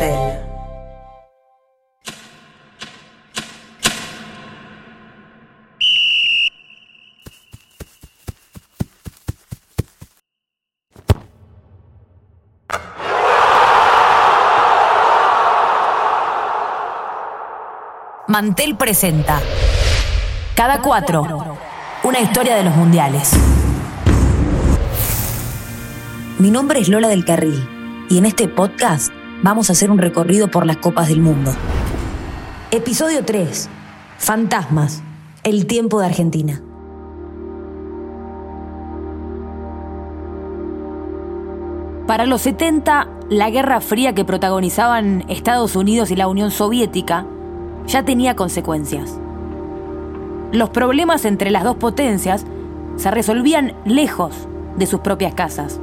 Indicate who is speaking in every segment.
Speaker 1: Mantel. Presenta Cada cuatro, una historia de los mundiales. Mi nombre es Lola del Carril y en este podcast vamos a hacer un recorrido por las copas del mundo. Episodio 3. Fantasmas. El tiempo de Argentina. Para los 70, la Guerra Fría que protagonizaban Estados Unidos y la Unión Soviética ya tenía consecuencias. Los problemas entre las dos potencias se resolvían lejos de sus propias casas.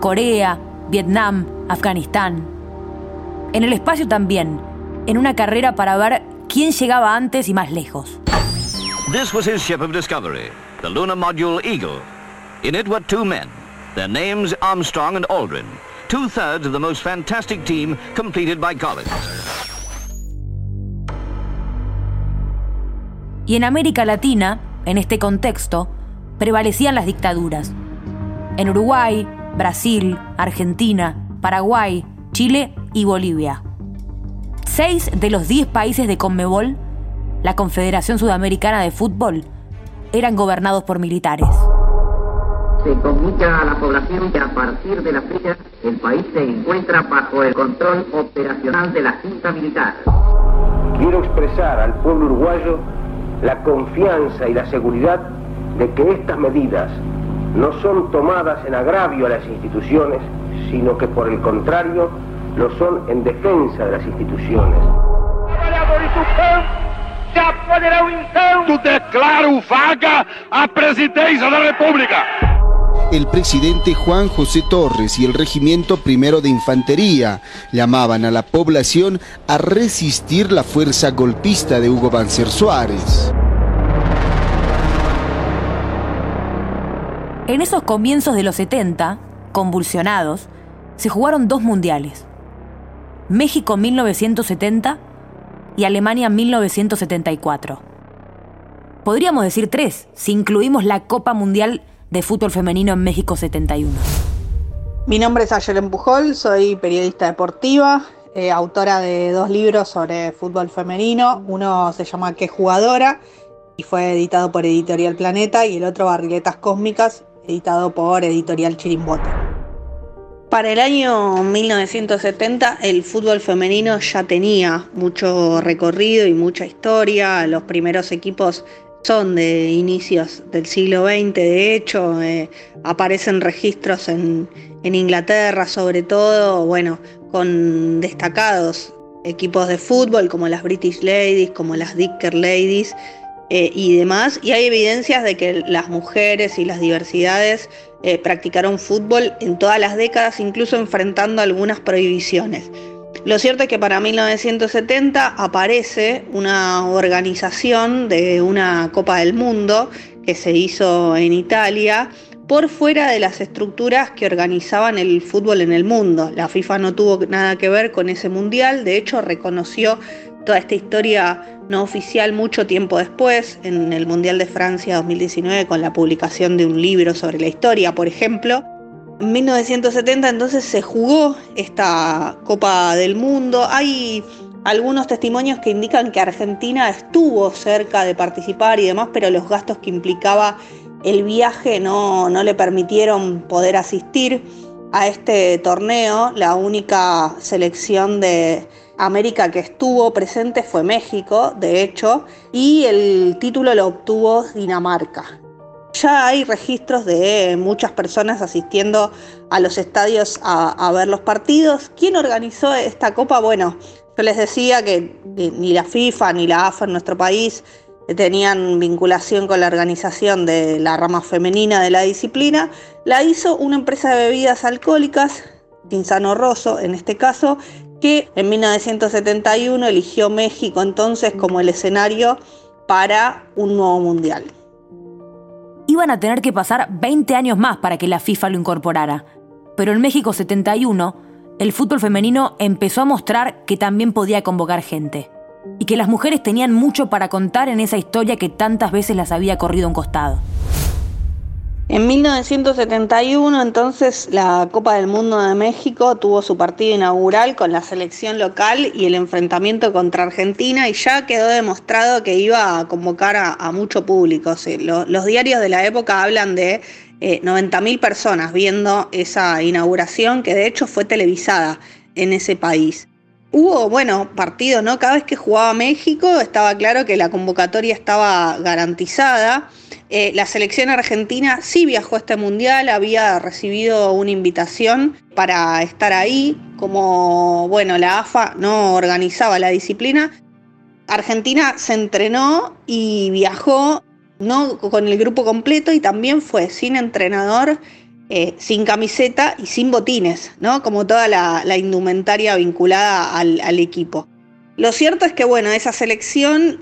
Speaker 1: Corea, Vietnam, Afganistán. En el espacio también, en una carrera para ver quién llegaba antes y más lejos.
Speaker 2: This was his ship of discovery, the lunar module Eagle. In it were two men, their names Armstrong and Aldrin, two-thirds of the most fantastic team completed by Collins.
Speaker 1: Y en América Latina, en este contexto, prevalecían las dictaduras. En Uruguay, Brasil, Argentina, Paraguay, Chile y Bolivia. Seis de los diez países de Conmebol, la Confederación Sudamericana de Fútbol, eran gobernados por militares.
Speaker 3: Se comunica a la población que a partir de la fecha el país se encuentra bajo el control operacional de la Junta Militar.
Speaker 4: Quiero expresar al pueblo uruguayo la confianza y la seguridad de que estas medidas no son tomadas en agravio a las instituciones, sino que por el contrario lo son en defensa de las instituciones.
Speaker 5: declaro vaga a presidencia de la República.
Speaker 6: El presidente Juan José Torres y el regimiento primero de infantería llamaban a la población a resistir la fuerza golpista de Hugo Banzer Suárez.
Speaker 1: En esos comienzos de los 70, convulsionados, se jugaron dos mundiales. México 1970 y Alemania 1974. Podríamos decir tres, si incluimos la Copa Mundial de Fútbol Femenino en México 71.
Speaker 7: Mi nombre es Ayelen Pujol, soy periodista deportiva, eh, autora de dos libros sobre fútbol femenino. Uno se llama Qué jugadora y fue editado por Editorial Planeta y el otro Barriletas Cósmicas, editado por Editorial Chirimbote. Para el año 1970 el fútbol femenino ya tenía mucho recorrido y mucha historia. Los primeros equipos son de inicios del siglo XX, de hecho, eh, aparecen registros en, Inglaterra sobre todo, bueno, con destacados equipos de fútbol como las British Ladies, como las Dicker Ladies eh, y demás. Y hay evidencias de que las mujeres y las diversidades eh, practicaron fútbol en todas las décadas, incluso enfrentando algunas prohibiciones. Lo cierto es que para 1970 aparece una organización de una Copa del Mundo que se hizo en Italia por fuera de las estructuras que organizaban el fútbol en el mundo. La FIFA no tuvo nada que ver con ese mundial, de hecho reconoció toda esta historia no oficial mucho tiempo después, en el Mundial de Francia 2019, con la publicación de un libro sobre la historia, por ejemplo. En 1970 entonces se jugó esta Copa del Mundo. Hay algunos testimonios que indican que Argentina estuvo cerca de participar y demás, pero los gastos que implicaba el viaje no, no le permitieron poder asistir a este torneo. La única selección de, América que estuvo presente fue México, de hecho, y el título lo obtuvo Dinamarca. Ya hay registros de muchas personas asistiendo a los estadios a, ver los partidos. ¿Quién organizó esta copa? Bueno, yo les decía que ni la FIFA ni la AFA en nuestro país tenían vinculación con la organización de la rama femenina de la disciplina. La hizo una empresa de bebidas alcohólicas, Tinsano Rosso en este caso, que en 1971 eligió México entonces como el escenario para un nuevo mundial.
Speaker 1: Iban a tener que pasar 20 años más para que la FIFA lo incorporara, pero en México 71 el fútbol femenino empezó a mostrar que también podía convocar gente y que las mujeres tenían mucho para contar en esa historia que tantas veces las había corrido a un costado.
Speaker 7: En 1971, entonces, la Copa del Mundo de México tuvo su partido inaugural con la selección local y el enfrentamiento contra Argentina y ya quedó demostrado que iba a convocar a, mucho público. los diarios de la época hablan de eh, 90.000 personas viendo esa inauguración que de hecho fue televisada en ese país. Hubo, bueno, partidos, ¿no? Cada vez que jugaba México estaba claro que la convocatoria estaba garantizada. Eh, la selección argentina sí viajó a este mundial, había recibido una invitación para estar ahí, como bueno, la AFA no organizaba la disciplina. Argentina se entrenó y viajó no con el grupo completo y también fue sin entrenador, eh, sin camiseta y sin botines, ¿no? Como toda la, indumentaria vinculada al, al, equipo. Lo cierto es que, bueno, esa selección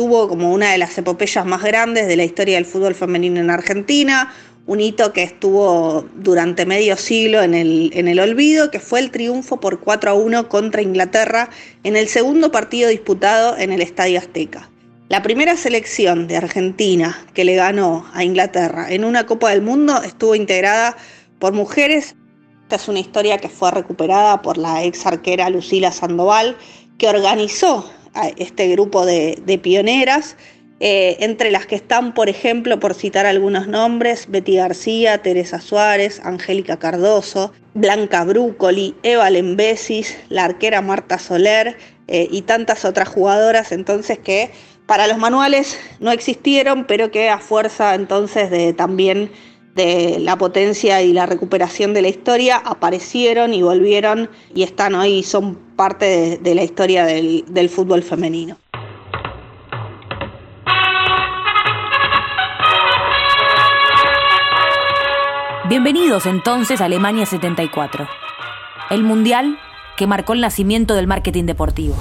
Speaker 7: tuvo como una de las epopeyas más grandes de la historia del fútbol femenino en Argentina, un hito que estuvo durante medio siglo en el, en el olvido, que fue el triunfo por 4 a 1 contra Inglaterra en el segundo partido disputado en el Estadio Azteca. La primera selección de Argentina que le ganó a Inglaterra en una Copa del Mundo estuvo integrada por mujeres. Esta es una historia que fue recuperada por la ex arquera Lucila Sandoval, que organizó este grupo de, pioneras, eh, entre las que están, por ejemplo, por citar algunos nombres, Betty García, Teresa Suárez, Angélica Cardoso, Blanca Brúcoli, Eva Lembesis, la arquera Marta Soler eh, y tantas otras jugadoras, entonces que para los manuales no existieron, pero que a fuerza entonces de también de la potencia y la recuperación de la historia aparecieron y volvieron y están hoy y son parte de, la historia del, del fútbol femenino.
Speaker 1: Bienvenidos entonces a Alemania 74, el mundial que marcó el nacimiento del marketing deportivo.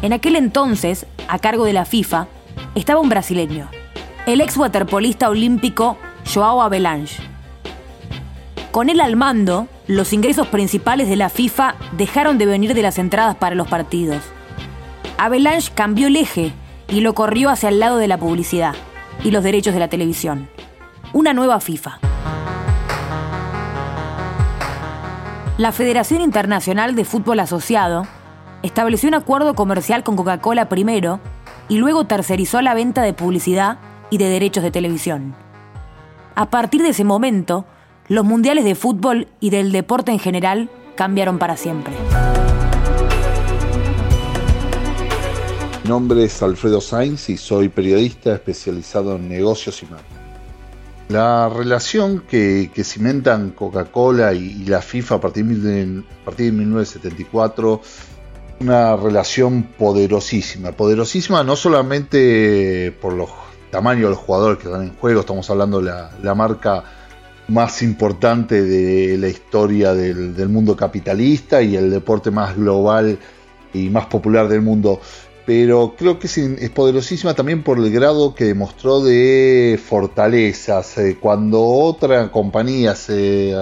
Speaker 1: En aquel entonces, a cargo de la FIFA, estaba un brasileño, el ex waterpolista olímpico Joao Avelange. Con él al mando, los ingresos principales de la FIFA dejaron de venir de las entradas para los partidos. Avalanche cambió el eje y lo corrió hacia el lado de la publicidad y los derechos de la televisión. Una nueva FIFA. La Federación Internacional de Fútbol Asociado estableció un acuerdo comercial con Coca-Cola primero y luego tercerizó la venta de publicidad y de derechos de televisión. A partir de ese momento, los mundiales de fútbol y del deporte en general cambiaron para siempre.
Speaker 8: Mi nombre es Alfredo Sainz y soy periodista especializado en negocios y marketing. La relación que, cimentan Coca-Cola y, la FIFA a partir de, a partir de 1974 una relación poderosísima, poderosísima no solamente por los tamaños de los jugadores que están en juego, estamos hablando de la, marca más importante de la historia del, mundo capitalista y el deporte más global y más popular del mundo. Pero creo que es, poderosísima también por el grado que demostró de fortalezas. Eh, cuando otra compañía, se,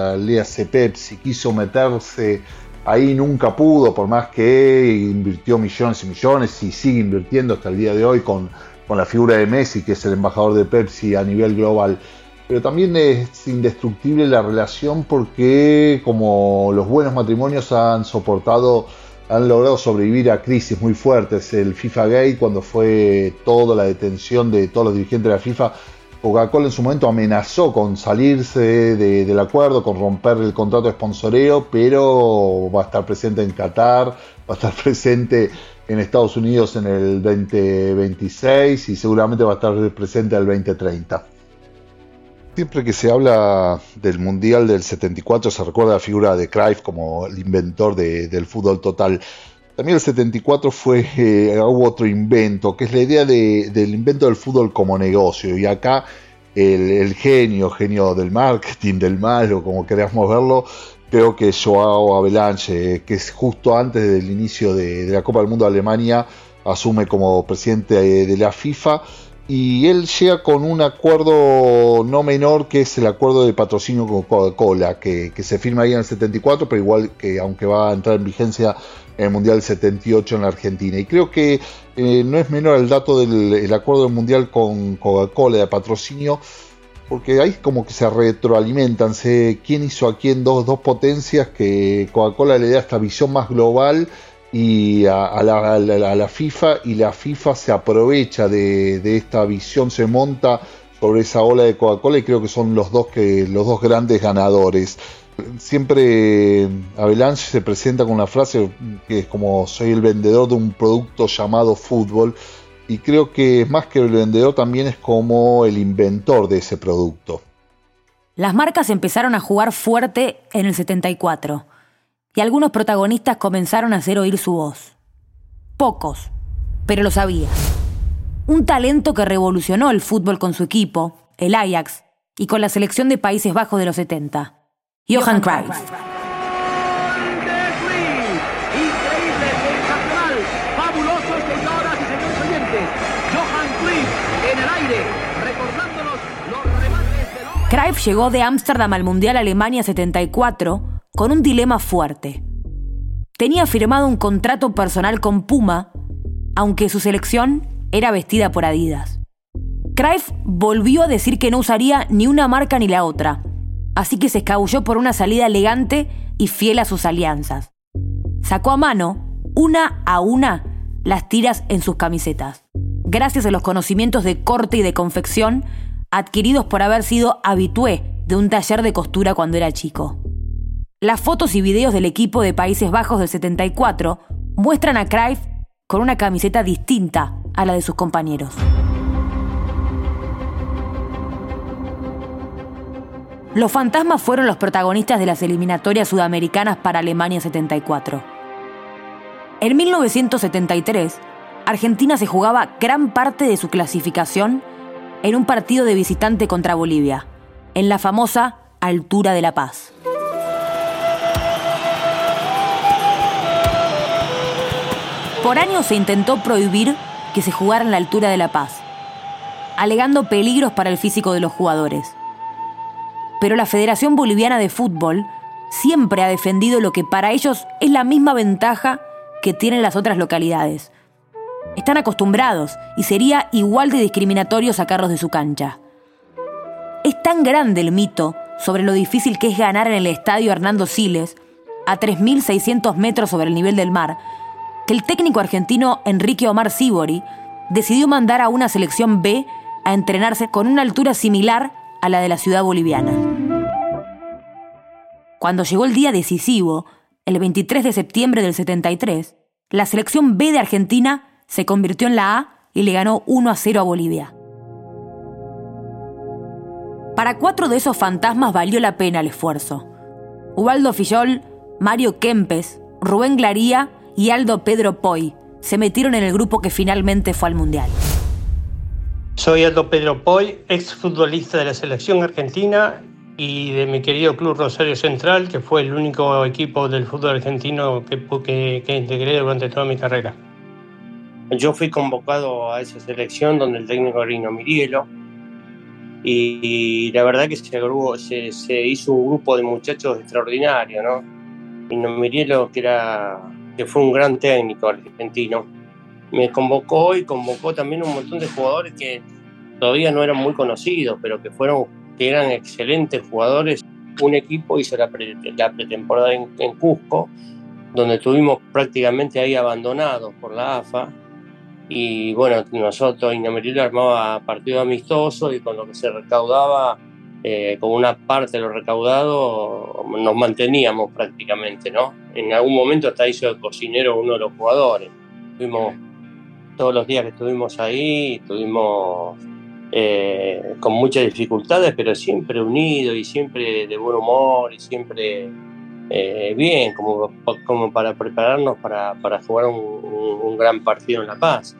Speaker 8: se Pepsi, quiso meterse ahí nunca pudo, por más que invirtió millones y millones y sigue invirtiendo hasta el día de hoy con, la figura de Messi, que es el embajador de Pepsi a nivel global. Pero también es indestructible la relación porque como los buenos matrimonios han soportado, han logrado sobrevivir a crisis muy fuertes. El FIFA Gate, cuando fue toda la detención de todos los dirigentes de la FIFA, Coca-Cola en su momento amenazó con salirse del acuerdo, con romper el contrato de sponsoreo, pero va a estar presente en Qatar, va a estar presente en Estados Unidos en el 2026 y seguramente va a estar presente el 2030. Siempre que se habla del Mundial del 74 se recuerda la figura de Cruyff como el inventor del fútbol total. También el 74 fue, eh, hubo otro invento, que es la idea del invento del fútbol como negocio. Y acá el, genio, genio del marketing, del mal, o como queramos verlo, creo que Joao Avalanche, que es justo antes del inicio de, la Copa del Mundo de Alemania, asume como presidente de la FIFA y él llega con un acuerdo no menor que es el acuerdo de patrocinio con Coca-Cola, que, se firma ahí en el 74, pero igual que aunque va a entrar en vigencia en el Mundial 78 en la Argentina. Y creo que eh, no es menor el dato del acuerdo del Mundial con Coca-Cola de patrocinio, porque ahí como que se retroalimentan, sé quién hizo aquí en dos, dos potencias que Coca-Cola le da esta visión más global y a, la, FIFA y la FIFA se aprovecha de, esta visión, se monta sobre esa ola de Coca-Cola y creo que son los dos, que, los dos grandes ganadores. Siempre Avalanche se presenta con una frase que es como soy el vendedor de un producto llamado fútbol y creo que más que el vendedor también es como el inventor de ese producto.
Speaker 1: Las marcas empezaron a jugar fuerte en el 74 y algunos protagonistas comenzaron a hacer oír su voz. Pocos, pero lo sabía. Un talento que revolucionó el fútbol con su equipo, el Ajax, y con la selección de Países Bajos de los 70. Johan Cruyff. Cruyff llegó de Ámsterdam al Mundial Alemania 74 con un dilema fuerte. Tenía firmado un contrato personal con Puma, aunque su selección era vestida por Adidas. Cruyff volvió a decir que no usaría ni una marca ni la otra, así que se escabulló por una salida elegante y fiel a sus alianzas. Sacó a mano, una a una, las tiras en sus camisetas, gracias a los conocimientos de corte y de confección adquiridos por haber sido habitué de un taller de costura cuando era chico. Las fotos y videos del equipo de Países Bajos del 74 muestran a Cruyff con una camiseta distinta a la de sus compañeros. Los fantasmas fueron los protagonistas de las eliminatorias sudamericanas para Alemania 74. En 1973, Argentina se jugaba gran parte de su clasificación en un partido de visitante contra Bolivia, en la famosa Altura de la Paz. Por años se intentó prohibir que se jugara en la altura de La Paz, alegando peligros para el físico de los jugadores. Pero la Federación Boliviana de Fútbol siempre ha defendido lo que para ellos es la misma ventaja que tienen las otras localidades. Están acostumbrados y sería igual de discriminatorio sacarlos de su cancha. Es tan grande el mito sobre lo difícil que es ganar en el estadio Hernando Siles, a 3.600 metros sobre el nivel del mar, que el técnico argentino Enrique Omar Sibori decidió mandar a una selección B a entrenarse con una altura similar a la de la ciudad boliviana. Cuando llegó el día decisivo, el 23 de septiembre del 73, la selección B de Argentina se convirtió en la A y le ganó 1 a 0 a Bolivia. Para cuatro de esos fantasmas valió la pena el esfuerzo. Ubaldo Fillol, Mario Kempes, Rubén Glaría y Aldo Pedro Poi se metieron en el grupo que finalmente fue al Mundial.
Speaker 9: Soy Aldo Pedro Poi, ex futbolista de la selección argentina y de mi querido club Rosario Central, que fue el único equipo del fútbol argentino que, que, integré durante toda mi carrera. Yo fui convocado a esa selección donde el técnico Rino Mirielo y, la verdad que se, se, hizo un grupo de muchachos extraordinario, ¿no? Rino Mirielo, que era que fue un gran técnico argentino. Me convocó y convocó también un montón de jugadores que todavía no eran muy conocidos, pero que fueron que eran excelentes jugadores. Un equipo hizo la, pretemporada en, Cusco, donde estuvimos prácticamente ahí abandonados por la AFA. Y bueno, nosotros, Inamerilo armaba partido amistoso y con lo que se recaudaba eh, con una parte de lo recaudado nos manteníamos prácticamente, ¿no? En algún momento hasta hizo el cocinero uno de los jugadores. Estuvimos todos los días que estuvimos ahí, estuvimos eh, con muchas dificultades, pero siempre unidos y siempre de buen humor y siempre eh, bien, como, como para prepararnos para, para jugar un, un, gran partido en La Paz.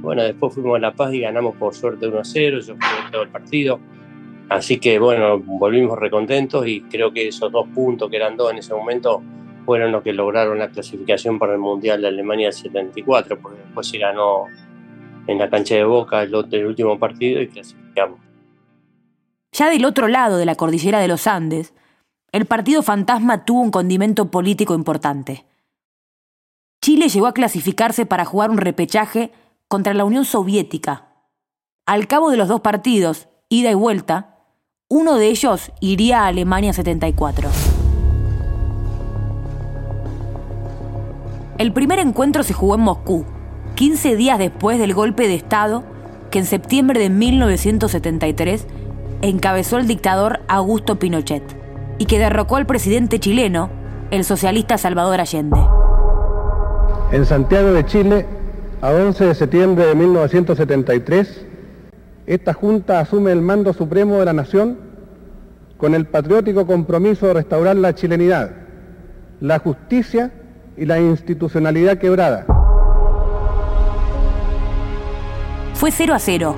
Speaker 9: Bueno, después fuimos a La Paz y ganamos por suerte 1-0, yo jugué todo el partido Así que bueno, volvimos recontentos y creo que esos dos puntos que eran dos en ese momento fueron los que lograron la clasificación para el Mundial de Alemania del 74, porque después se ganó en la cancha de Boca el, el último partido y clasificamos.
Speaker 1: Ya del otro lado de la cordillera de los Andes, el partido fantasma tuvo un condimento político importante. Chile llegó a clasificarse para jugar un repechaje contra la Unión Soviética. Al cabo de los dos partidos, ida y vuelta, uno de ellos iría a Alemania 74. El primer encuentro se jugó en Moscú, 15 días después del golpe de Estado que en septiembre de 1973 encabezó el dictador Augusto Pinochet y que derrocó al presidente chileno, el socialista Salvador Allende.
Speaker 10: En Santiago de Chile, a 11 de septiembre de 1973, esta Junta asume el mando supremo de la nación con el patriótico compromiso de restaurar la chilenidad, la justicia y la institucionalidad quebrada.
Speaker 1: Fue 0 a 0,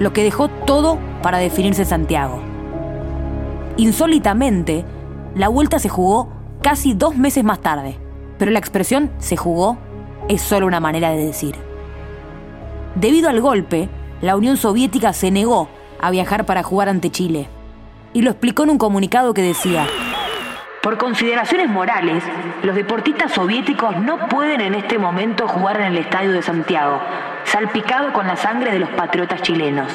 Speaker 1: lo que dejó todo para definirse Santiago. Insólitamente, la vuelta se jugó casi dos meses más tarde, pero la expresión se jugó es solo una manera de decir. Debido al golpe, la Unión Soviética se negó a viajar para jugar ante Chile, y lo explicó en un comunicado que decía, por consideraciones morales, los deportistas soviéticos no pueden en este momento jugar en el Estadio de Santiago, salpicado con la sangre de los patriotas chilenos.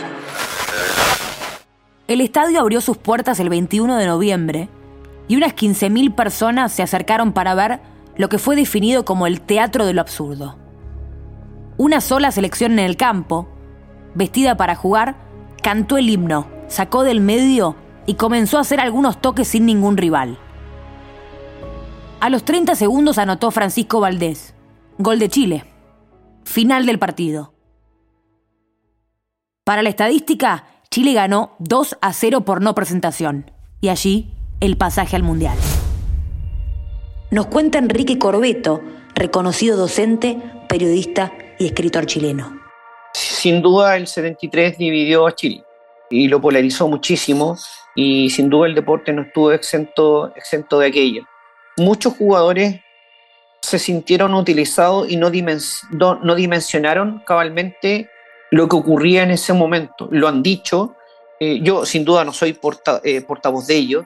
Speaker 1: El estadio abrió sus puertas el 21 de noviembre y unas 15.000 personas se acercaron para ver lo que fue definido como el teatro de lo absurdo. Una sola selección en el campo, vestida para jugar, cantó el himno, sacó del medio y comenzó a hacer algunos toques sin ningún rival. A los 30 segundos anotó Francisco Valdés. Gol de Chile. Final del partido. Para la estadística, Chile ganó 2 a 0 por no presentación. Y allí, el pasaje al Mundial. Nos cuenta Enrique Corbeto, reconocido docente, periodista y escritor chileno.
Speaker 11: Sin duda el 73 dividió a Chile y lo polarizó muchísimo y sin duda el deporte no estuvo exento, exento de aquello muchos jugadores se sintieron utilizados y no, no, dimensionaron cabalmente lo que ocurría en ese momento. Lo han dicho, eh, yo sin duda no soy eh, portavoz de ellos,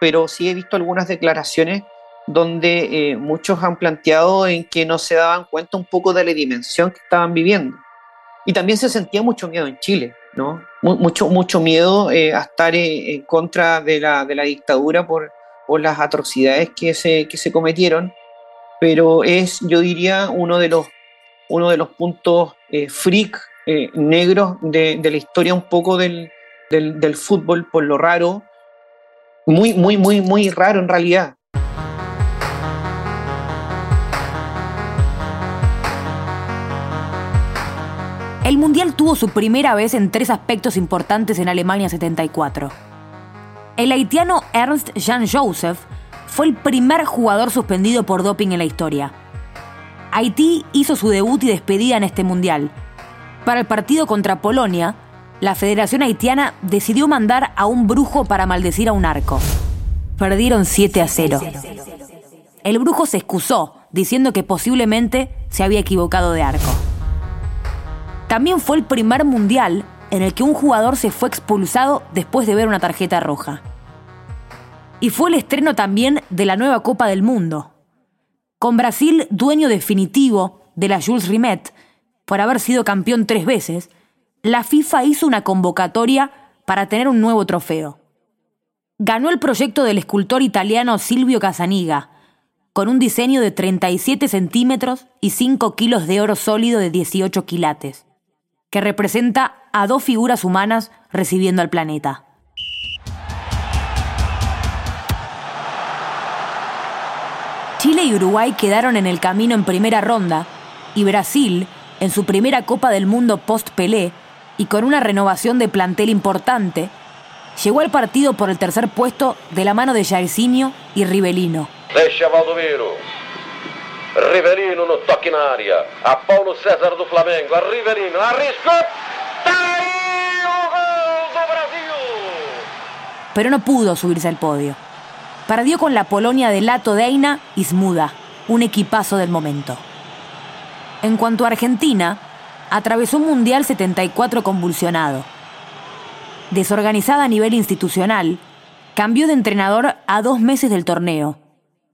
Speaker 11: pero sí he visto algunas declaraciones donde eh, muchos han planteado en que no se daban cuenta un poco de la dimensión que estaban viviendo. Y también se sentía mucho miedo en Chile, ¿no? Mucho, mucho miedo a estar en contra de la, de la dictadura por, o las atrocidades que se, que se cometieron, pero es, yo diría, uno de los, uno de los puntos eh, freak eh, negros de, la historia un poco del, del, fútbol, por lo raro, muy, muy, muy, muy raro en realidad.
Speaker 1: El Mundial tuvo su primera vez en tres aspectos importantes en Alemania 74 el haitiano Ernst Jean Joseph fue el primer jugador suspendido por doping en la historia. Haití hizo su debut y despedida en este mundial. Para el partido contra Polonia, la Federación Haitiana decidió mandar a un brujo para maldecir a un arco. Perdieron 7 a 0. El brujo se excusó, diciendo que posiblemente se había equivocado de arco. También fue el primer mundial en el que un jugador se fue expulsado después de ver una tarjeta roja. Y fue el estreno también de la nueva Copa del Mundo. Con Brasil dueño definitivo de la Jules Rimet, por haber sido campeón tres veces, la FIFA hizo una convocatoria para tener un nuevo trofeo. Ganó el proyecto del escultor italiano Silvio Casaniga, con un diseño de 37 centímetros y 5 kilos de oro sólido de 18 quilates que representa a dos figuras humanas recibiendo al planeta. Chile y Uruguay quedaron en el camino en primera ronda y Brasil, en su primera Copa del Mundo post-Pelé y con una renovación de plantel importante, llegó al partido por el tercer puesto de la mano de Jairzinho y Rivelino.
Speaker 12: Rivelino no toque na área. A Paulo César do Flamengo. A Rivelino Brasil.
Speaker 1: Pero no pudo subirse al podio. Perdió con la Polonia de Lato Deina y un equipazo del momento. En cuanto a Argentina, atravesó un Mundial 74 convulsionado. Desorganizada a nivel institucional, cambió de entrenador a dos meses del torneo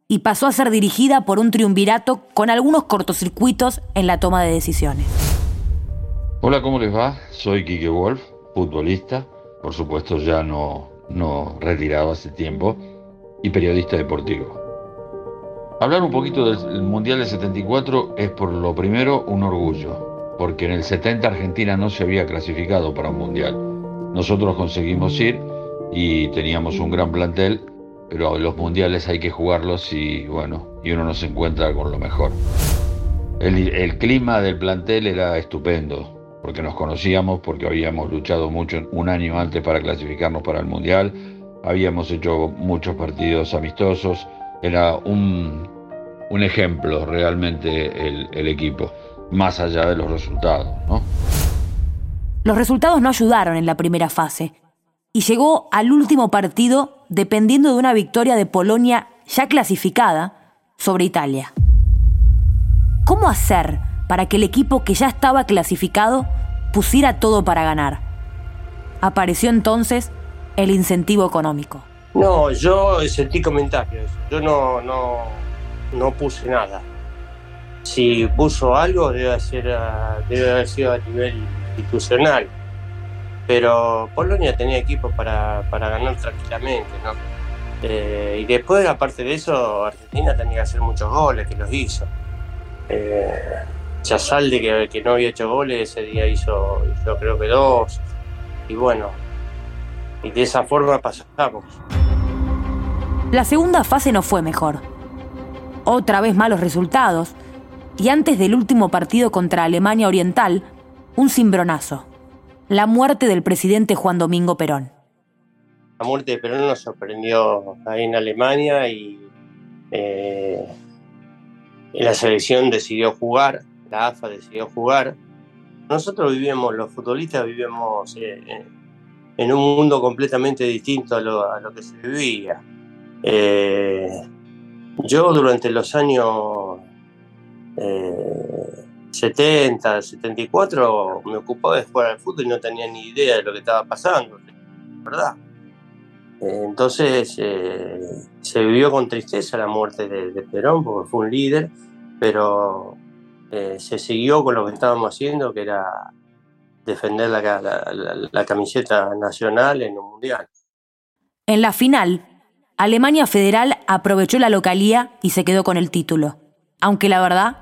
Speaker 1: y pasó a ser dirigida por un triunvirato con algunos cortocircuitos en la toma de decisiones.
Speaker 13: Hola, ¿cómo les va? Soy Kike Wolf, futbolista, por supuesto ya no, no retirado hace tiempo, y periodista deportivo. Hablar un poquito del Mundial del 74 es por lo primero un orgullo, porque en el 70 Argentina no se había clasificado para un Mundial. Nosotros conseguimos ir y teníamos un gran plantel, pero los Mundiales hay que jugarlos y bueno, y uno no se encuentra con lo mejor. El, el clima del plantel era estupendo, porque nos conocíamos, porque habíamos luchado mucho un año antes para clasificarnos para el Mundial, habíamos hecho muchos partidos amistosos, era un, un ejemplo realmente el, el, equipo, más allá de los resultados. ¿no?
Speaker 1: Los resultados no ayudaron en la primera fase y llegó al último partido dependiendo de una victoria de Polonia ya clasificada sobre Italia. ¿Cómo hacer para que el equipo que ya estaba clasificado pusiera todo para ganar? Apareció entonces el incentivo económico.
Speaker 9: No, yo sentí comentarios. Yo no, no, no puse nada. Si puso algo, debe, ser, debe haber sido a nivel institucional. Pero Polonia tenía equipo para, para ganar tranquilamente, ¿no? Eh, y después, aparte de eso, Argentina tenía que hacer muchos goles, que los hizo. Eh, que, que no había hecho goles, ese día hizo, yo creo que dos. Y bueno, y de esa forma pasamos.
Speaker 1: La segunda fase no fue mejor. Otra vez malos resultados, y antes del último partido contra Alemania Oriental, un cimbronazo. La muerte del presidente Juan Domingo Perón.
Speaker 9: La muerte de Perón nos sorprendió ahí en Alemania y eh, la selección decidió jugar, la AFA decidió jugar. Nosotros vivimos, los futbolistas vivimos eh, en un mundo completamente distinto a lo, que se vivía. Eh, yo durante los años eh, 70, 74 me ocupaba de jugar al fútbol y no tenía ni idea de lo que estaba pasando, ¿verdad? Eh, entonces eh, se vivió con tristeza la muerte de, de, Perón porque fue un líder, pero eh, se siguió con lo que estábamos haciendo, que era defender la, la, la camiseta nacional en un mundial.
Speaker 1: En la final, Alemania Federal aprovechó la localía y se quedó con el título, aunque la verdad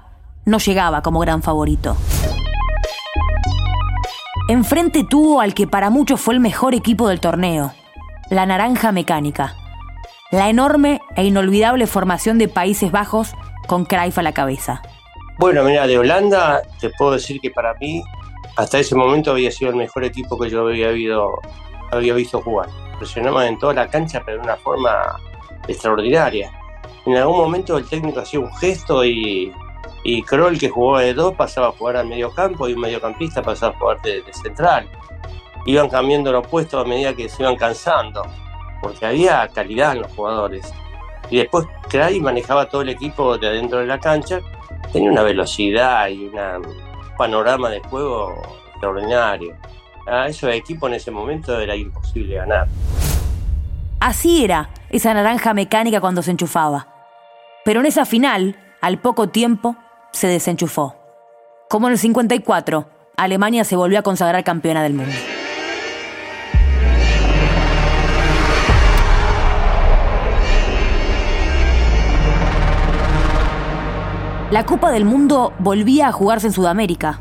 Speaker 1: no llegaba como gran favorito. Enfrente tuvo al que para muchos fue el mejor equipo del torneo, la Naranja Mecánica, la enorme e inolvidable formación de Países Bajos con Cruyff a la cabeza.
Speaker 9: Bueno, mira, de Holanda te puedo decir que para mí hasta ese momento había sido el mejor equipo que yo había, visto jugar presionaban en toda la cancha, pero de una forma extraordinaria. En algún momento el técnico hacía un gesto y, y Kroll, que jugaba de dos, pasaba a jugar al medio campo y un mediocampista pasaba a jugar de, central. Iban cambiando los puestos a medida que se iban cansando, porque había calidad en los jugadores. Y después Cray manejaba todo el equipo de adentro de la cancha, tenía una velocidad y una, un panorama de juego extraordinario a esos equipos en ese momento era imposible ganar.
Speaker 1: Así era esa naranja mecánica cuando se enchufaba. Pero en esa final, al poco tiempo, se desenchufó. Como en el 54, Alemania se volvió a consagrar campeona del mundo. La Copa del Mundo volvía a jugarse en Sudamérica,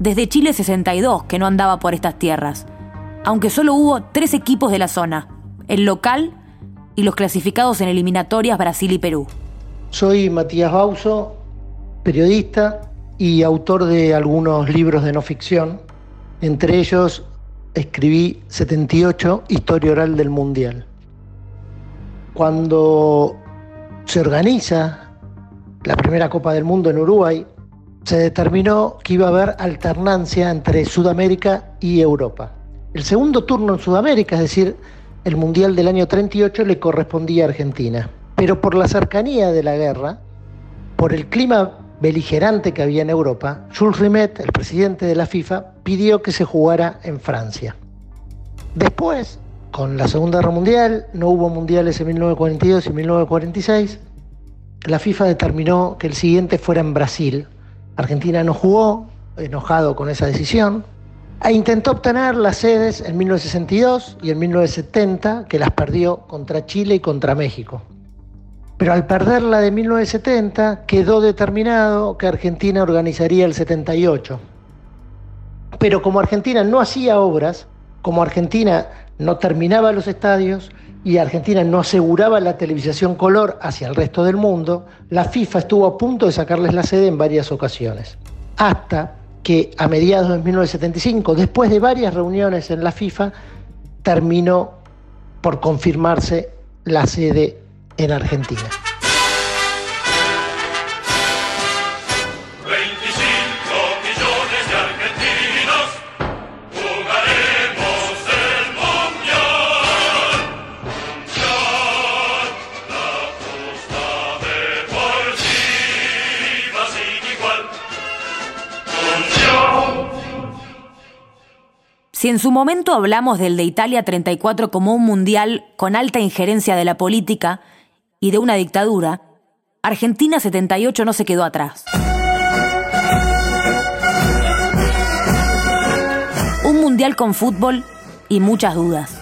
Speaker 1: desde Chile 62 que no andaba por estas tierras, aunque solo hubo tres equipos de la zona, el local y los clasificados en eliminatorias Brasil y Perú.
Speaker 14: Soy Matías Bauso, periodista y autor de algunos libros de no ficción, entre ellos escribí 78 Historia Oral del Mundial. Cuando se organiza la primera Copa del Mundo en Uruguay, se determinó que iba a haber alternancia entre Sudamérica y Europa. El segundo turno en Sudamérica, es decir, el Mundial del año 38, le correspondía a Argentina. Pero por la cercanía de la guerra, por el clima beligerante que había en Europa, Jules Rimet, el presidente de la FIFA, pidió que se jugara en Francia. Después, con la Segunda Guerra Mundial, no hubo mundiales en 1942 y 1946, la FIFA determinó que el siguiente fuera en Brasil. Argentina no jugó, enojado con esa decisión, e intentó obtener las sedes en 1962 y en 1970, que las perdió contra Chile y contra México. Pero al perder la de 1970, quedó determinado que Argentina organizaría el 78. Pero como Argentina no hacía obras, como Argentina no terminaba los estadios y Argentina no aseguraba la televisación color hacia el resto del mundo, la FIFA estuvo a punto de sacarles la sede en varias ocasiones. Hasta que a mediados de 1975, después de varias reuniones en la FIFA, terminó por confirmarse la sede en Argentina.
Speaker 1: Si en su momento hablamos del de Italia 34 como un mundial con alta injerencia de la política y de una dictadura, Argentina 78 no se quedó atrás. Un mundial con fútbol y muchas dudas.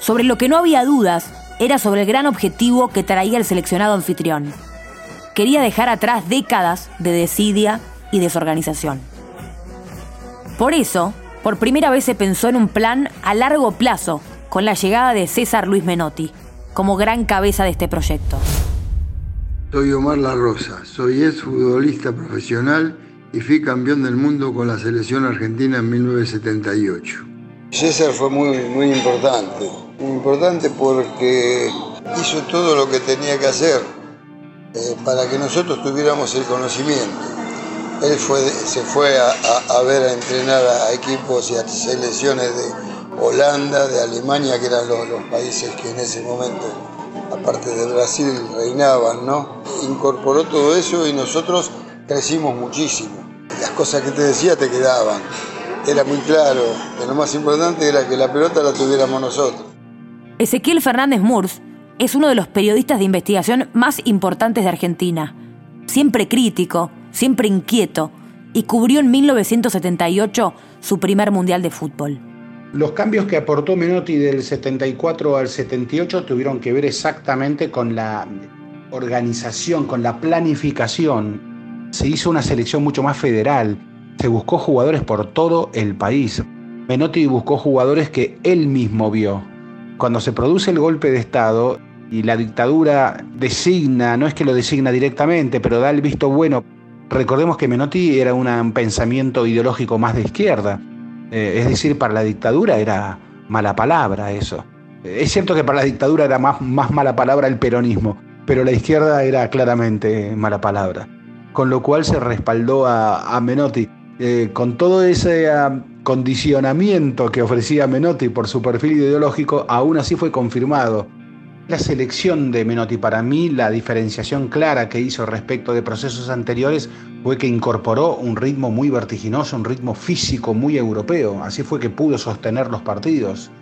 Speaker 1: Sobre lo que no había dudas era sobre el gran objetivo que traía el seleccionado anfitrión. Quería dejar atrás décadas de desidia y desorganización. Por eso, por primera vez se pensó en un plan a largo plazo con la llegada de César Luis Menotti como gran cabeza de este proyecto.
Speaker 15: Soy Omar La Rosa, soy exfutbolista profesional y fui campeón del mundo con la selección argentina en 1978. César fue muy, muy importante, muy importante porque hizo todo lo que tenía que hacer eh, para que nosotros tuviéramos el conocimiento. Él se fue a, ver a entrenar a equipos y a selecciones de Holanda, de Alemania, que eran los, países que en ese momento, aparte de Brasil, reinaban, ¿no? Incorporó todo eso y nosotros crecimos muchísimo. Las cosas que te decía te quedaban. Era muy claro lo más importante era que la pelota la tuviéramos nosotros.
Speaker 1: Ezequiel Fernández Murs es uno de los periodistas de investigación más importantes de Argentina. Siempre crítico, siempre inquieto, y cubrió en 1978 su primer Mundial de Fútbol.
Speaker 16: Los cambios que aportó Menotti del 74 al 78 tuvieron que ver exactamente con la organización, con la planificación. Se hizo una selección mucho más federal, se buscó jugadores por todo el país. Menotti buscó jugadores que él mismo vio. Cuando se produce el golpe de Estado y la dictadura designa, no es que lo designa directamente, pero da el visto bueno Recordemos que Menotti era un pensamiento ideológico más de izquierda, eh, es decir, para la dictadura era mala palabra eso. Es cierto que para la dictadura era más, más mala palabra el peronismo, pero la izquierda era claramente mala palabra. Con lo cual se respaldó a, Menotti. Eh, con todo ese ah, condicionamiento que ofrecía Menotti por su perfil ideológico, aún así fue confirmado la selección de Menotti para mí, la diferenciación clara que hizo respecto de procesos anteriores fue que incorporó un ritmo muy vertiginoso, un ritmo físico muy europeo. Así fue que pudo sostener los partidos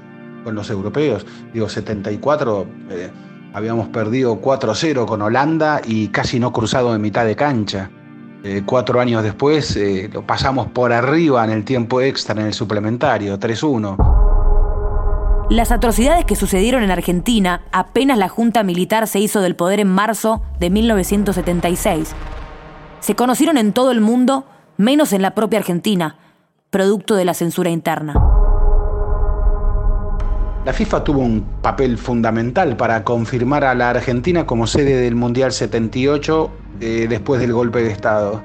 Speaker 16: con los europeos. Digo, 74 eh, habíamos perdido 4-0 con Holanda y casi no cruzado en mitad de cancha. Eh, cuatro años después eh, lo pasamos por arriba en el tiempo extra, en el suplementario, 3-1.
Speaker 1: Las atrocidades que sucedieron en Argentina apenas la Junta Militar se hizo del poder en marzo de 1976. Se conocieron en todo el mundo, menos en la propia Argentina, producto de la censura interna.
Speaker 16: La FIFA tuvo un papel fundamental para confirmar a la Argentina como sede del Mundial 78 eh, después del golpe de Estado.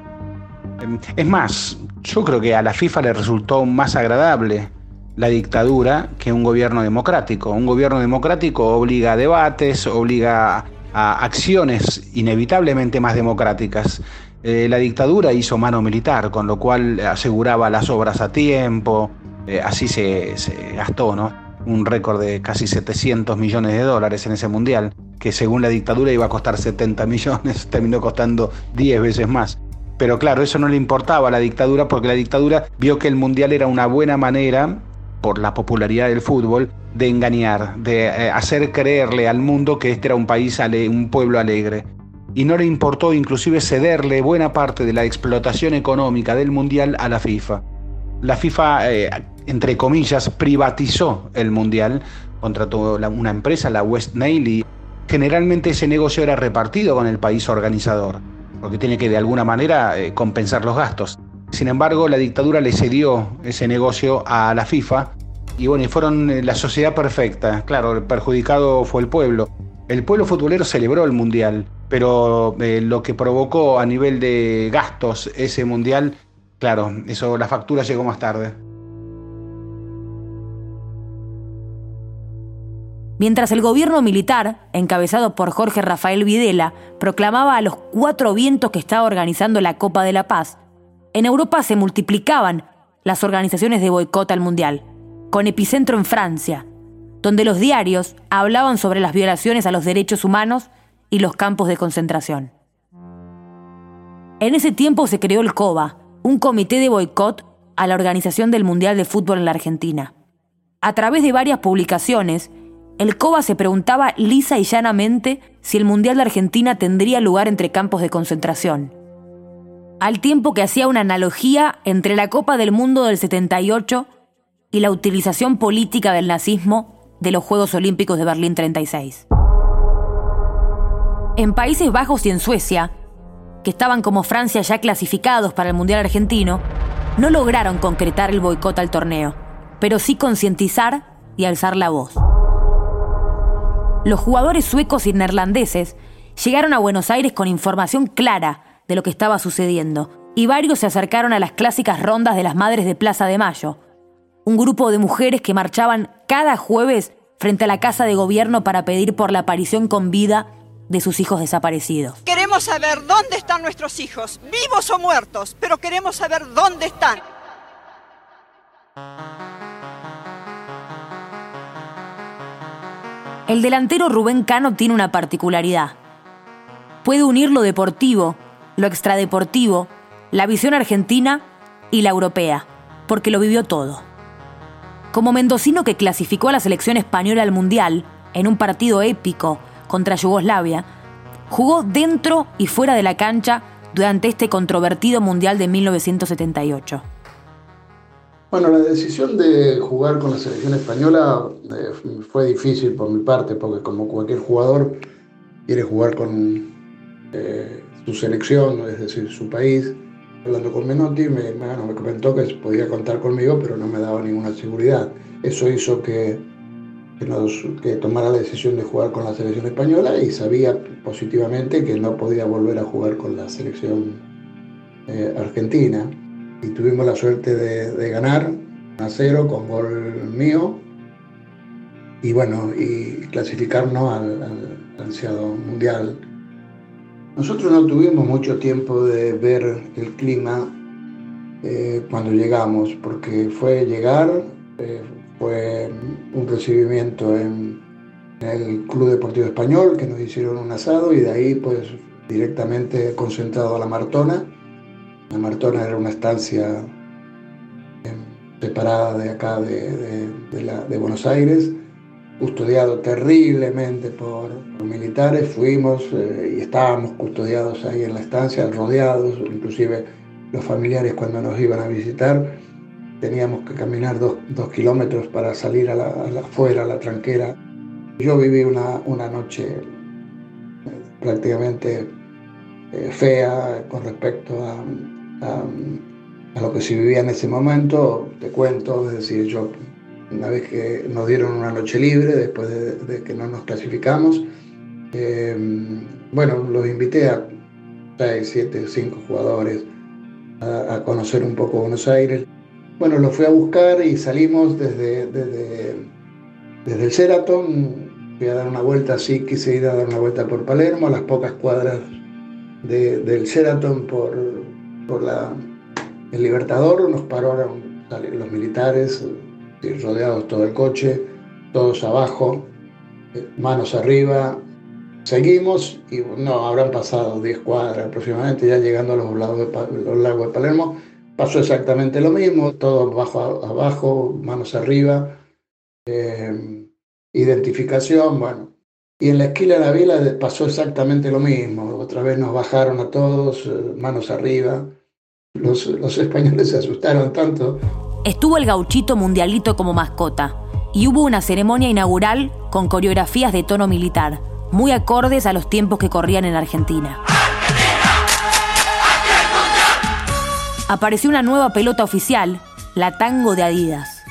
Speaker 16: Em, es más, yo creo que a la FIFA le resultó más agradable la dictadura que un gobierno democrático. Un gobierno democrático obliga a debates, obliga a acciones inevitablemente más democráticas. Eh, la dictadura hizo mano militar, con lo cual aseguraba las obras a tiempo, eh, así se, se, gastó, ¿no? Un récord de casi 700 millones de dólares en ese mundial, que según la dictadura iba a costar 70 millones, terminó costando 10 veces más. Pero claro, eso no le importaba a la dictadura porque la dictadura vio que el Mundial era una buena manera, por la popularidad del fútbol, de engañar, de eh, hacer creerle al mundo que este era un país, un pueblo alegre. Y no le importó inclusive cederle buena parte de la explotación económica del Mundial a la FIFA. La FIFA, eh, entre comillas, privatizó el Mundial, contrató una empresa, la West Nail, y generalmente ese negocio era repartido con el país organizador porque tiene que de alguna manera eh, compensar los gastos. Sin embargo, la dictadura le cedió ese negocio a la FIFA y bueno, y fueron eh, la sociedad perfecta. Claro, el perjudicado fue el pueblo. El pueblo futbolero celebró el Mundial, pero eh, lo que provocó a nivel de gastos ese Mundial, claro, eso la factura llegó más tarde.
Speaker 1: Mientras el gobierno militar, encabezado por Jorge Rafael Videla, proclamaba a los cuatro vientos que estaba organizando la Copa de la Paz, en Europa se multiplicaban las organizaciones de boicot al Mundial, con epicentro en Francia, donde los diarios hablaban sobre las violaciones a los derechos humanos y los campos de concentración. En ese tiempo se creó el COBA, un comité de boicot a la organización del Mundial de Fútbol en la Argentina. A través de varias publicaciones, el COBA se preguntaba lisa y llanamente si el Mundial de Argentina tendría lugar entre campos de concentración. Al tiempo que hacía una analogía entre la Copa del Mundo del 78 y la utilización política del nazismo de los Juegos Olímpicos de Berlín 36. En Países Bajos y en Suecia, que estaban como Francia ya clasificados para el Mundial argentino, no lograron concretar el boicot al torneo, pero sí concientizar y alzar la voz los jugadores suecos y neerlandeses llegaron a Buenos Aires con información clara de lo que estaba sucediendo, y varios se acercaron a las clásicas rondas de las Madres de Plaza de Mayo, un grupo de mujeres que marchaban cada jueves frente a la Casa de Gobierno para pedir por la aparición con vida de sus hijos desaparecidos.
Speaker 17: Queremos saber dónde están nuestros hijos, vivos o muertos, pero queremos saber dónde están.
Speaker 1: El delantero Rubén Cano tiene una particularidad. Puede unir lo deportivo, lo extradeportivo, la visión argentina y la europea, porque lo vivió todo. Como mendocino que clasificó a la selección española al Mundial en un partido épico contra Yugoslavia, jugó dentro y fuera de la cancha durante este controvertido Mundial de 1978.
Speaker 15: Bueno, la decisión de jugar con la selección española eh, fue difícil por mi parte, porque como cualquier jugador quiere jugar con eh, su selección, es decir, su país. Hablando con Menotti, me, me, comentó que podía contar conmigo, pero no me daba ninguna seguridad. Eso hizo que, que, tomara la decisión de jugar con la selección española y sabía positivamente que no podía volver a jugar con la selección eh, argentina y tuvimos la suerte de, ganar a cero con gol mío y bueno, y clasificarnos al, ansiado mundial. Nosotros no tuvimos mucho tiempo de ver el clima eh, cuando llegamos, porque fue llegar, eh, fue un recibimiento en, el Club Deportivo Español, que nos hicieron un asado y de ahí pues directamente concentrado a la Martona la Martona era una estancia em, separada de acá, de, Buenos Aires, custodiado terriblemente por, militares. Fuimos eh, y estábamos custodiados ahí en la estancia, rodeados, inclusive los familiares cuando nos iban a visitar. Teníamos que caminar dos, kilómetros para salir a la, afuera, a la tranquera. Yo viví una, una noche eh, prácticamente eh, fea con respecto a, a, lo que se vivía en ese momento, te cuento, es decir, yo una vez que nos dieron una noche libre, después de, que no nos clasificamos, eh, bueno, los invité a 6, 7, 5 jugadores a, conocer un poco Buenos Aires. Bueno, los fui a buscar y salimos desde, desde, desde el Sheraton, fui a dar una vuelta, así quise ir a dar una vuelta por Palermo, a las pocas cuadras del Sheraton por, por la, el Libertador, nos pararon los militares, rodeados todo el coche, todos abajo, eh, manos arriba, Seguimos y no, habrán pasado 10 cuadras aproximadamente, ya llegando a los lagos de, de Palermo. Pasó exactamente lo mismo, todo abajo, abajo manos arriba, eh, identificación, bueno. Y en la esquina de la vila pasó exactamente lo mismo. Otra vez nos bajaron a todos, eh, manos arriba. Los, los españoles se asustaron tanto.
Speaker 1: Estuvo el gauchito mundialito como mascota y hubo una ceremonia inaugural con coreografías de tono militar muy acordes a los tiempos que corrían en Argentina. Apareció una nueva pelota oficial, la Tango de Adidas.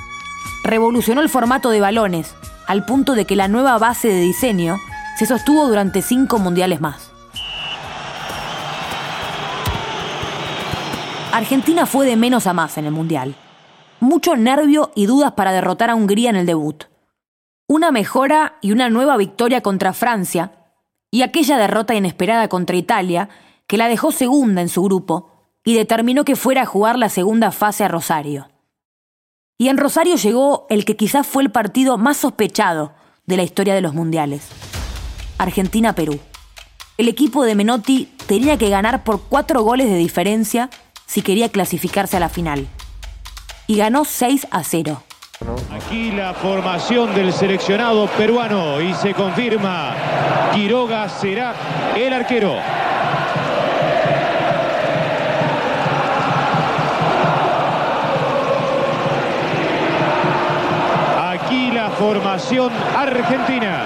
Speaker 1: Revolucionó el formato de balones, al punto de que la nueva base de diseño se sostuvo durante cinco mundiales más. Argentina fue de menos a más en el mundial. Mucho nervio y dudas para derrotar a Hungría en el debut una mejora y una nueva victoria contra Francia, y aquella derrota inesperada contra Italia, que la dejó segunda en su grupo y determinó que fuera a jugar la segunda fase a Rosario. Y en Rosario llegó el que quizás fue el partido más sospechado de la historia de los mundiales. Argentina-Perú. El equipo de Menotti tenía que ganar por cuatro goles de diferencia si quería clasificarse a la final. Y ganó 6 a 0.
Speaker 18: Aquí la formación del seleccionado peruano y se confirma, Quiroga será el arquero. Aquí la formación argentina.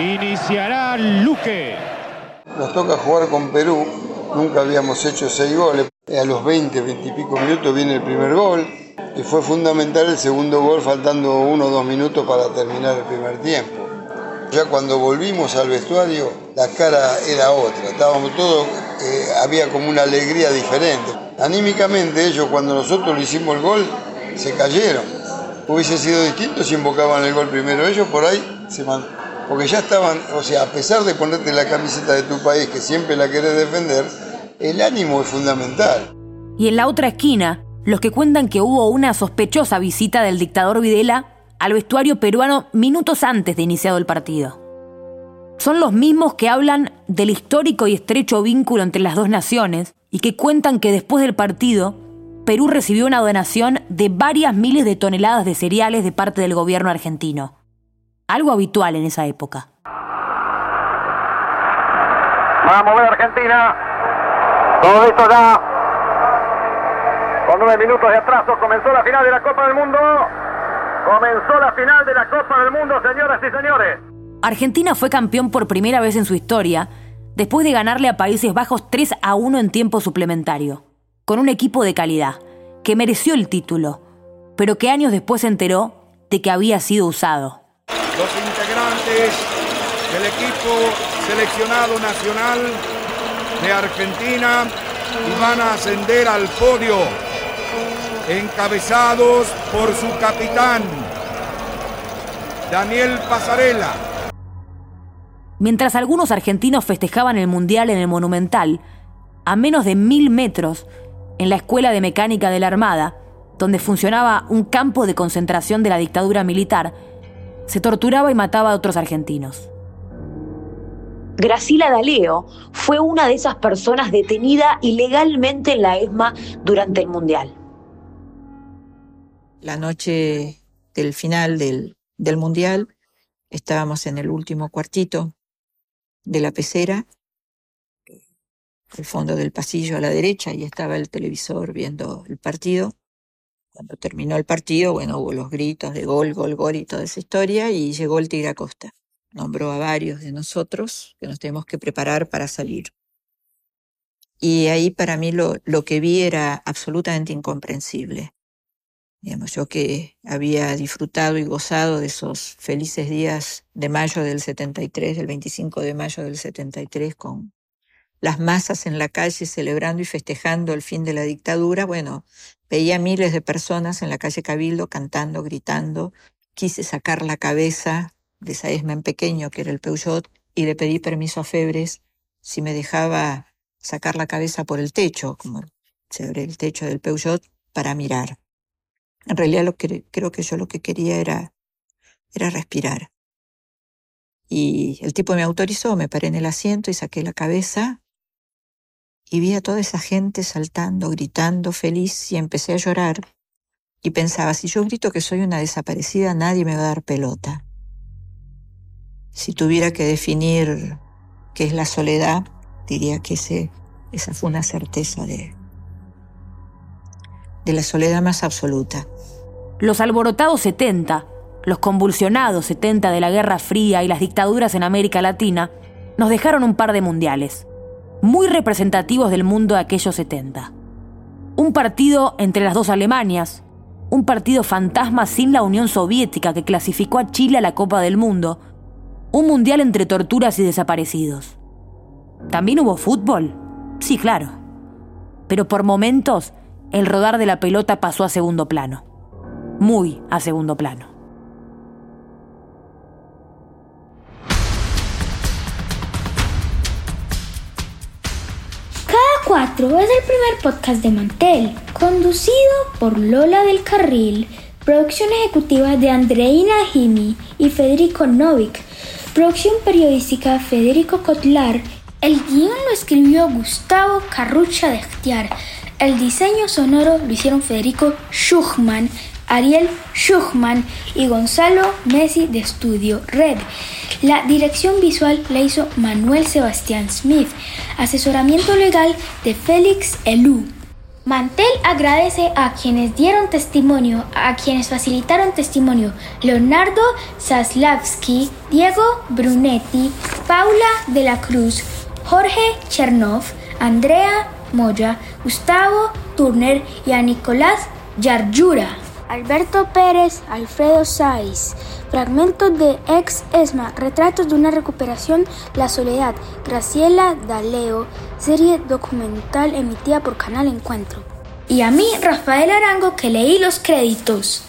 Speaker 18: Iniciará Luque.
Speaker 15: Nos toca jugar con Perú. Nunca habíamos hecho seis goles. A los 20, 20 y pico minutos viene el primer gol y fue fundamental el segundo gol faltando uno o dos minutos para terminar el primer tiempo. Ya cuando volvimos al vestuario la cara era otra, estábamos todos, eh, había como una alegría diferente. Anímicamente ellos cuando nosotros le hicimos el gol se cayeron. Hubiese sido distinto si invocaban el gol primero ellos, por ahí se Porque ya estaban, o sea, a pesar de ponerte la camiseta de tu país que siempre la querés defender, el ánimo es fundamental.
Speaker 1: Y en la otra esquina, los que cuentan que hubo una sospechosa visita del dictador Videla al vestuario peruano minutos antes de iniciado el partido. Son los mismos que hablan del histórico y estrecho vínculo entre las dos naciones y que cuentan que después del partido, Perú recibió una donación de varias miles de toneladas de cereales de parte del gobierno argentino. Algo habitual en esa época.
Speaker 5: Vamos a ver Argentina. Todo esto ya con nueve minutos de atraso comenzó la final de la Copa del Mundo. Comenzó la final de la Copa del Mundo, señoras y señores.
Speaker 1: Argentina fue campeón por primera vez en su historia, después de ganarle a Países Bajos 3 a 1 en tiempo suplementario, con un equipo de calidad, que mereció el título, pero que años después se enteró de que había sido usado.
Speaker 19: Los integrantes del equipo seleccionado nacional de Argentina y van a ascender al podio, encabezados por su capitán, Daniel Pasarela.
Speaker 1: Mientras algunos argentinos festejaban el Mundial en el Monumental, a menos de mil metros, en la Escuela de Mecánica de la Armada, donde funcionaba un campo de concentración de la dictadura militar, se torturaba y mataba a otros argentinos.
Speaker 20: Gracila D'Aleo fue una de esas personas detenida ilegalmente en la ESMA durante el Mundial.
Speaker 21: La noche del final del, del Mundial estábamos en el último cuartito de la pecera, el fondo del pasillo a la derecha, y estaba el televisor viendo el partido. Cuando terminó el partido, bueno, hubo los gritos de gol, gol, gol y toda esa historia, y llegó el Tigre Acosta nombró a varios de nosotros que nos tenemos que preparar para salir. Y ahí para mí lo, lo que vi era absolutamente incomprensible. Digamos, yo que había disfrutado y gozado de esos felices días de mayo del 73, del 25 de mayo del 73, con las masas en la calle celebrando y festejando el fin de la dictadura, bueno, veía miles de personas en la calle Cabildo cantando, gritando, quise sacar la cabeza de esa esma en pequeño que era el Peugeot y le pedí permiso a Febres si me dejaba sacar la cabeza por el techo, como se abre el techo del Peugeot, para mirar. En realidad lo que, creo que yo lo que quería era, era respirar. Y el tipo me autorizó, me paré en el asiento y saqué la cabeza y vi a toda esa gente saltando, gritando, feliz y empecé a llorar. Y pensaba, si yo grito que soy una desaparecida, nadie me va a dar pelota. Si tuviera que definir qué es la soledad, diría que ese, esa fue una certeza de, de la soledad más absoluta.
Speaker 1: Los alborotados 70, los convulsionados 70 de la Guerra Fría y las dictaduras en América Latina nos dejaron un par de mundiales, muy representativos del mundo de aquellos 70. Un partido entre las dos Alemanias, un partido fantasma sin la Unión Soviética que clasificó a Chile a la Copa del Mundo, un mundial entre torturas y desaparecidos. ¿También hubo fútbol? Sí, claro. Pero por momentos el rodar de la pelota pasó a segundo plano. Muy a segundo plano.
Speaker 22: Cada cuatro es el primer podcast de Mantel, conducido por Lola del Carril, producción ejecutiva de Andreina Jimi y Federico Novik, producción periodística Federico Kotlar, el guion lo escribió Gustavo Carrucha de Estiar, el diseño sonoro lo hicieron Federico Schuchman, Ariel Schuchman y Gonzalo Messi de Estudio Red. La dirección visual la hizo Manuel Sebastián Smith. Asesoramiento legal de Félix Elú. Mantel agradece a quienes dieron testimonio, a quienes facilitaron testimonio, Leonardo Zaslavsky, Diego Brunetti, Paula de la Cruz, Jorge Chernov, Andrea Moya, Gustavo Turner y a Nicolás Yarjura. Alberto Pérez, Alfredo Saiz. Fragmentos de Ex Esma, Retratos de una recuperación, La Soledad, Graciela Daleo, serie documental emitida por Canal Encuentro. Y a mí, Rafael Arango, que leí los créditos.